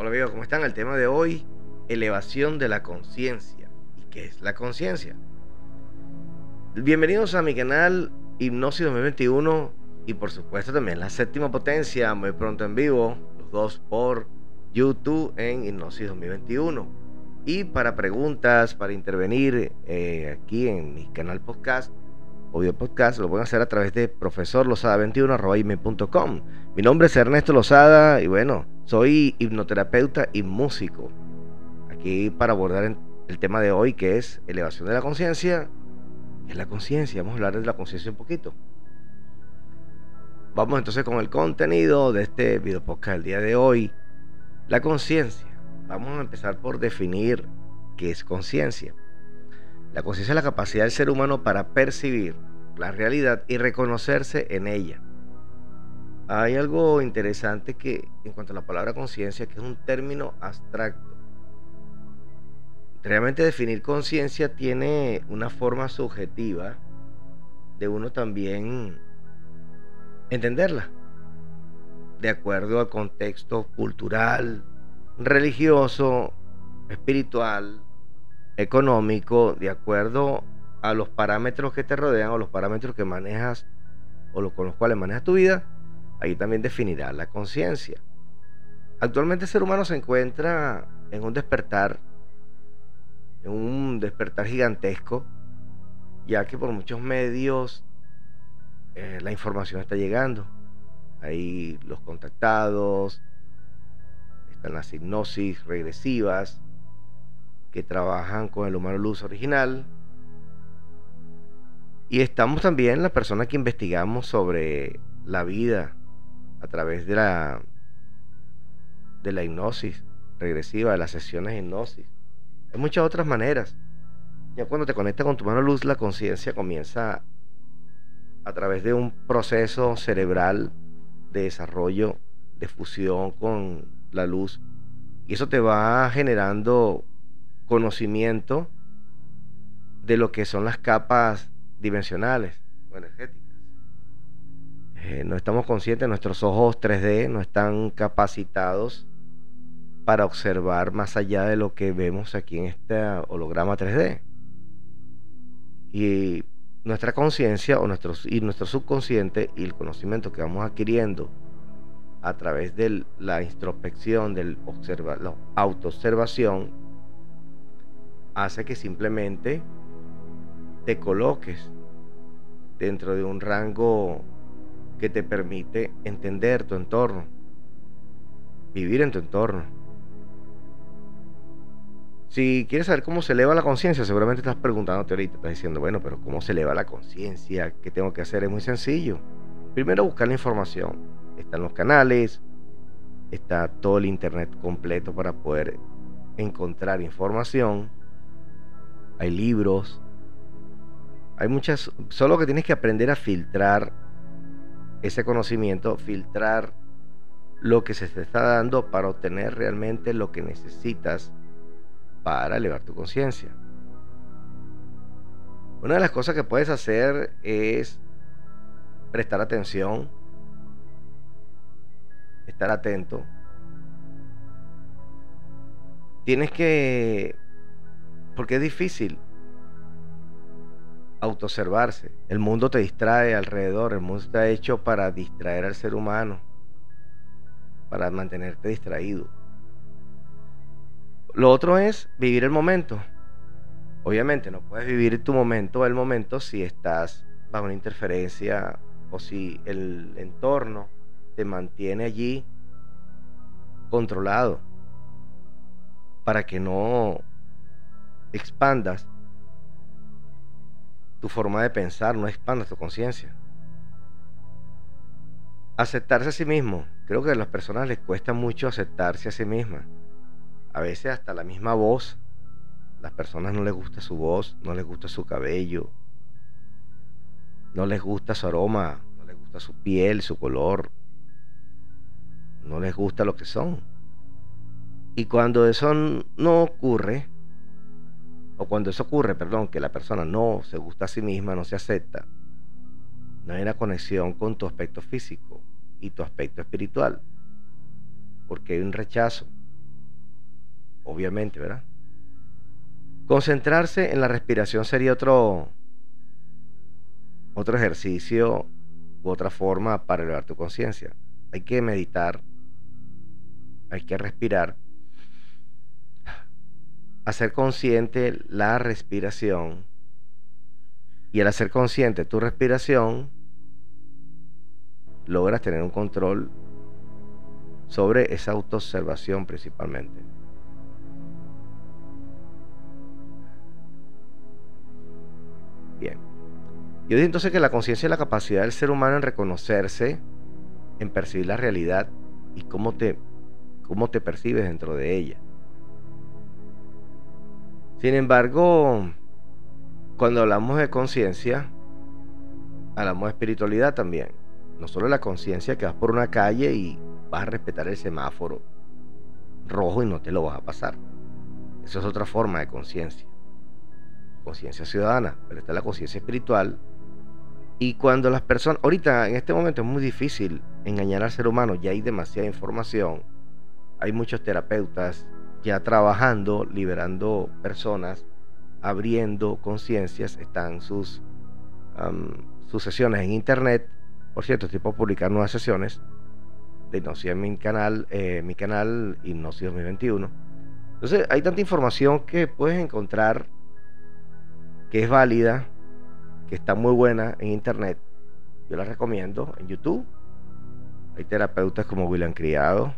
Hola amigos, ¿cómo están? El tema de hoy, elevación de la conciencia. ¿Y qué es la conciencia? Bienvenidos a mi canal Hipnosis 2021 y por supuesto también la séptima potencia, muy pronto en vivo, los dos por YouTube en Hipnosis 2021. Y para preguntas, para intervenir eh, aquí en mi canal podcast, audio podcast, lo pueden hacer a través de profesorlosada21.com. Mi nombre es Ernesto Lozada y bueno, soy hipnoterapeuta y músico. Aquí para abordar el tema de hoy que es elevación de la conciencia. Es la conciencia, vamos a hablar de la conciencia un poquito. Vamos entonces con el contenido de este video podcast del día de hoy. La conciencia. Vamos a empezar por definir qué es conciencia. La conciencia es la capacidad del ser humano para percibir la realidad y reconocerse en ella. Hay algo interesante que en cuanto a la palabra conciencia, que es un término abstracto. Realmente definir conciencia tiene una forma subjetiva de uno también entenderla, de acuerdo al contexto cultural, religioso, espiritual, económico, de acuerdo a los parámetros que te rodean o los parámetros que manejas o con los cuales manejas tu vida, ahí también definirá la conciencia. Actualmente el ser humano se encuentra en un despertar, en un despertar gigantesco, ya que por muchos medios eh, la información está llegando. Hay los contactados, están las hipnosis regresivas que trabajan con el humano luz original, y estamos también las personas que investigamos sobre la vida a través de la, de la hipnosis regresiva, de las sesiones de hipnosis. Hay muchas otras maneras. Ya cuando te conectas con tu mano luz, la conciencia comienza a través de un proceso cerebral de desarrollo, de fusión con la luz. Y eso te va generando conocimiento de lo que son las capas dimensionales o energéticas. Eh, no estamos conscientes, nuestros ojos 3D no están capacitados para observar más allá de lo que vemos aquí en este holograma 3D. Y nuestra conciencia o y nuestro subconsciente y el conocimiento que vamos adquiriendo a través de la introspección, observa, la autoobservación, hace que simplemente te coloques dentro de un rango que te permite entender tu entorno, vivir en tu entorno. Si quieres saber cómo se eleva la conciencia, seguramente estás preguntándote ahorita, estás diciendo, bueno, pero ¿cómo se eleva la conciencia? ¿Qué tengo que hacer? Es muy sencillo. Primero buscar la información. Están los canales, está todo el internet completo para poder encontrar información. Hay libros, hay muchas, solo que tienes que aprender a filtrar ese conocimiento, filtrar lo que se te está dando para obtener realmente lo que necesitas para elevar tu conciencia. Una de las cosas que puedes hacer es prestar atención, estar atento. Tienes que, porque es difícil, autoobservarse. El mundo te distrae alrededor, el mundo está hecho para distraer al ser humano, para mantenerte distraído. Lo otro es vivir el momento. Obviamente no puedes vivir tu momento el momento si estás bajo una interferencia o si el entorno te mantiene allí controlado para que no expandas tu forma de pensar, no expandas tu conciencia. Aceptarse a sí mismo. Creo que a las personas les cuesta mucho aceptarse a sí mismas. A veces hasta la misma voz. Las personas no les gusta su voz, no les gusta su cabello, no les gusta su aroma, no les gusta su piel, su color, no les gusta lo que son. Y cuando eso no ocurre, o cuando eso ocurre, perdón, que la persona no se gusta a sí misma, no se acepta, no hay una conexión con tu aspecto físico y tu aspecto espiritual, porque hay un rechazo. obviamente, ¿verdad? Concentrarse en la respiración sería otro, otro ejercicio u otra forma para elevar tu conciencia. Hay que meditar, hay que respirar, hacer consciente la respiración y al hacer consciente tu respiración, logras tener un control sobre esa autoobservación principalmente. Bien. Yo digo entonces que la conciencia es la capacidad del ser humano en reconocerse, en percibir la realidad y cómo te, cómo te percibes dentro de ella. Sin embargo, cuando hablamos de conciencia, hablamos de espiritualidad también. No solo la conciencia que vas por una calle y vas a respetar el semáforo rojo y no te lo vas a pasar. Eso es otra forma de conciencia. Conciencia ciudadana, pero está la conciencia espiritual. Y cuando las personas, ahorita en este momento es muy difícil engañar al ser humano, ya hay demasiada información, hay muchos terapeutas, ya trabajando, liberando personas, abriendo conciencias, están sus, sus sesiones en internet. Por cierto, estoy por publicar nuevas sesiones de hipnosis en mi canal, eh, mi canal Hipnosis 2021. Entonces, hay tanta información que puedes encontrar que es válida, que está muy buena en internet. Yo la recomiendo en YouTube. Hay terapeutas como William Criado,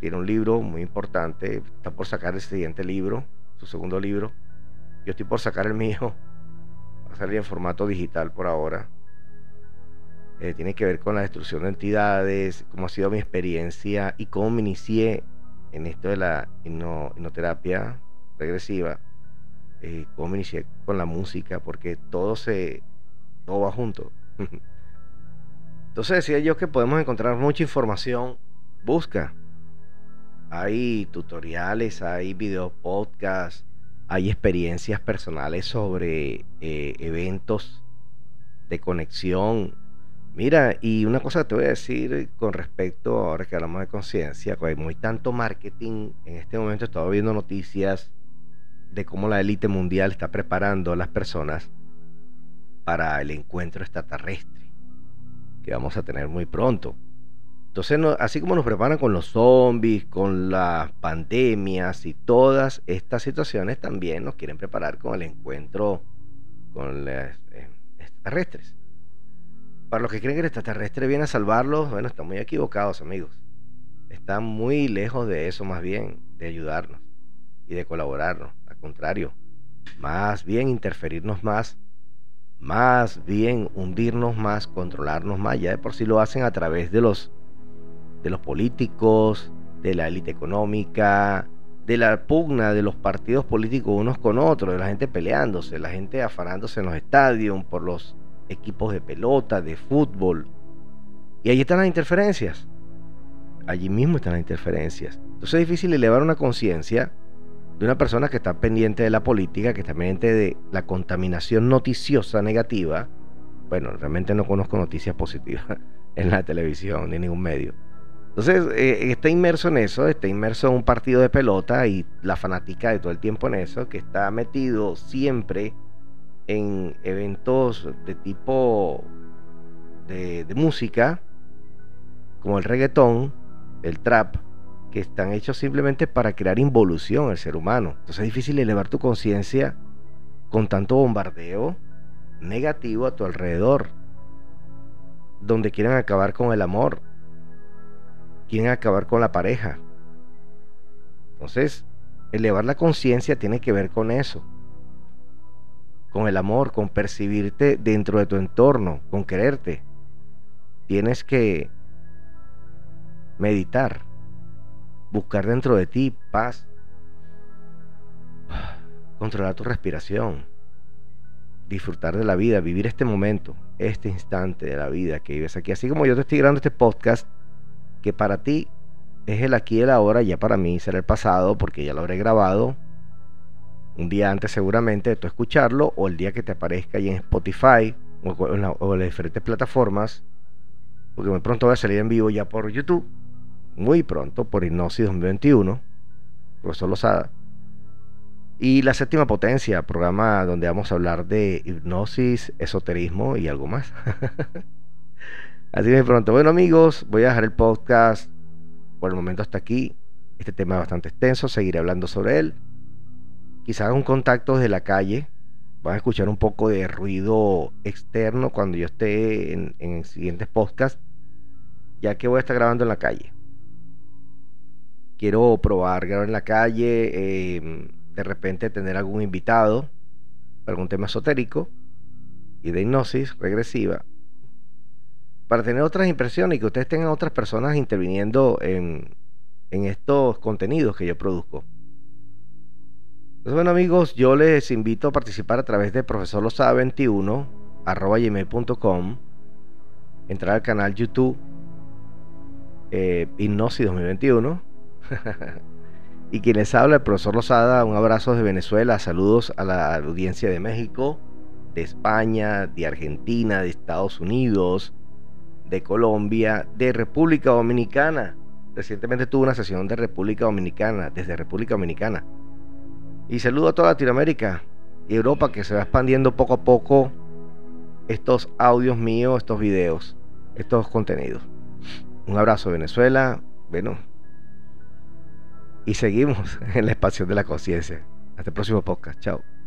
tiene un libro muy importante, está por sacar el siguiente libro, su segundo libro. Yo estoy por sacar el mío, va a salir en formato digital por ahora. Eh, tiene que ver con la destrucción de entidades, cómo ha sido mi experiencia y cómo me inicié en esto de la hipnoterapia regresiva, eh, cómo me inicié con la música, porque todo se todo va junto. Entonces decía yo que podemos encontrar mucha información. Busca, hay tutoriales, hay video podcasts, hay experiencias personales sobre eh, eventos de conexión. Mira, y una cosa te voy a decir con respecto, ahora que hablamos de conciencia, hay muy tanto marketing. En este momento he estado viendo noticias de cómo la élite mundial está preparando a las personas para el encuentro extraterrestre que vamos a tener muy pronto. Entonces, así como nos preparan con los zombies, con las pandemias y todas estas situaciones, también nos quieren preparar con el encuentro con los eh, extraterrestres. Para los que creen que el extraterrestre viene a salvarlos, bueno, están muy equivocados, amigos. Están muy lejos de eso, más bien, de ayudarnos y de colaborarnos. Al contrario, más bien interferirnos más, más bien hundirnos más, controlarnos más. Ya de por sí lo hacen a través de los de los políticos, de la élite económica, de la pugna de los partidos políticos unos con otros, de la gente peleándose, la gente afanándose en los estadios por los equipos de pelota, de fútbol. Y ahí están las interferencias. Allí mismo están las interferencias. Entonces es difícil elevar una conciencia de una persona que está pendiente de la política, que está pendiente de la contaminación noticiosa negativa. Bueno, realmente no conozco noticias positivas en la televisión ni en ningún medio entonces, eh, está inmerso en eso, está inmerso en un partido de pelota y la fanática de todo el tiempo en eso, que está metido siempre en eventos de tipo de, música, como el reggaetón, el trap, que están hechos simplemente para crear involución al ser humano. Entonces es difícil elevar tu conciencia con tanto bombardeo negativo a tu alrededor, donde quieren acabar con el amor, quieren acabar con la pareja. Entonces, elevar la conciencia tiene que ver con eso. Con el amor, con percibirte dentro de tu entorno, con quererte. Tienes que meditar, buscar dentro de ti paz, controlar tu respiración, disfrutar de la vida, vivir este momento, este instante de la vida que vives aquí. Así como yo te estoy grabando este podcast, que para ti es el aquí y el ahora, ya para mí será el pasado porque ya lo habré grabado un día antes seguramente de tú escucharlo o el día que te aparezca ahí en Spotify o en, las diferentes plataformas porque muy pronto va a salir en vivo ya por YouTube muy pronto por Hipnosis 2021 profesor Lozada. Y la séptima potencia, programa donde vamos a hablar de hipnosis, esoterismo y algo más. Así que pronto. Bueno amigos, voy a dejar el podcast por el momento hasta aquí. Este tema es bastante extenso, seguiré hablando sobre él. Quizás un contacto desde la calle. Van a escuchar un poco de ruido externo cuando yo esté en, en siguientes podcasts, ya que voy a estar grabando en la calle. Quiero probar grabar en la calle. Eh, de repente tener algún invitado algún tema esotérico y de hipnosis regresiva, para tener otras impresiones y que ustedes tengan otras personas interviniendo en, en estos contenidos que yo produzco. Entonces, bueno amigos, yo les invito a participar a través de profesor 21 arroba gmail.com, entrar al canal YouTube eh, Hipnosis 2021 Y quien les habla, el profesor Lozada, un abrazo de Venezuela, saludos a la audiencia de México, de España, de Argentina, de Estados Unidos, de Colombia, de República Dominicana. Recientemente tuve una sesión de República Dominicana, desde República Dominicana. Y saludo a toda Latinoamérica y Europa que se va expandiendo poco a poco estos audios míos, estos videos, estos contenidos. Un abrazo Venezuela. Bueno, y seguimos en la expansión de la conciencia. Hasta el próximo podcast. Chao.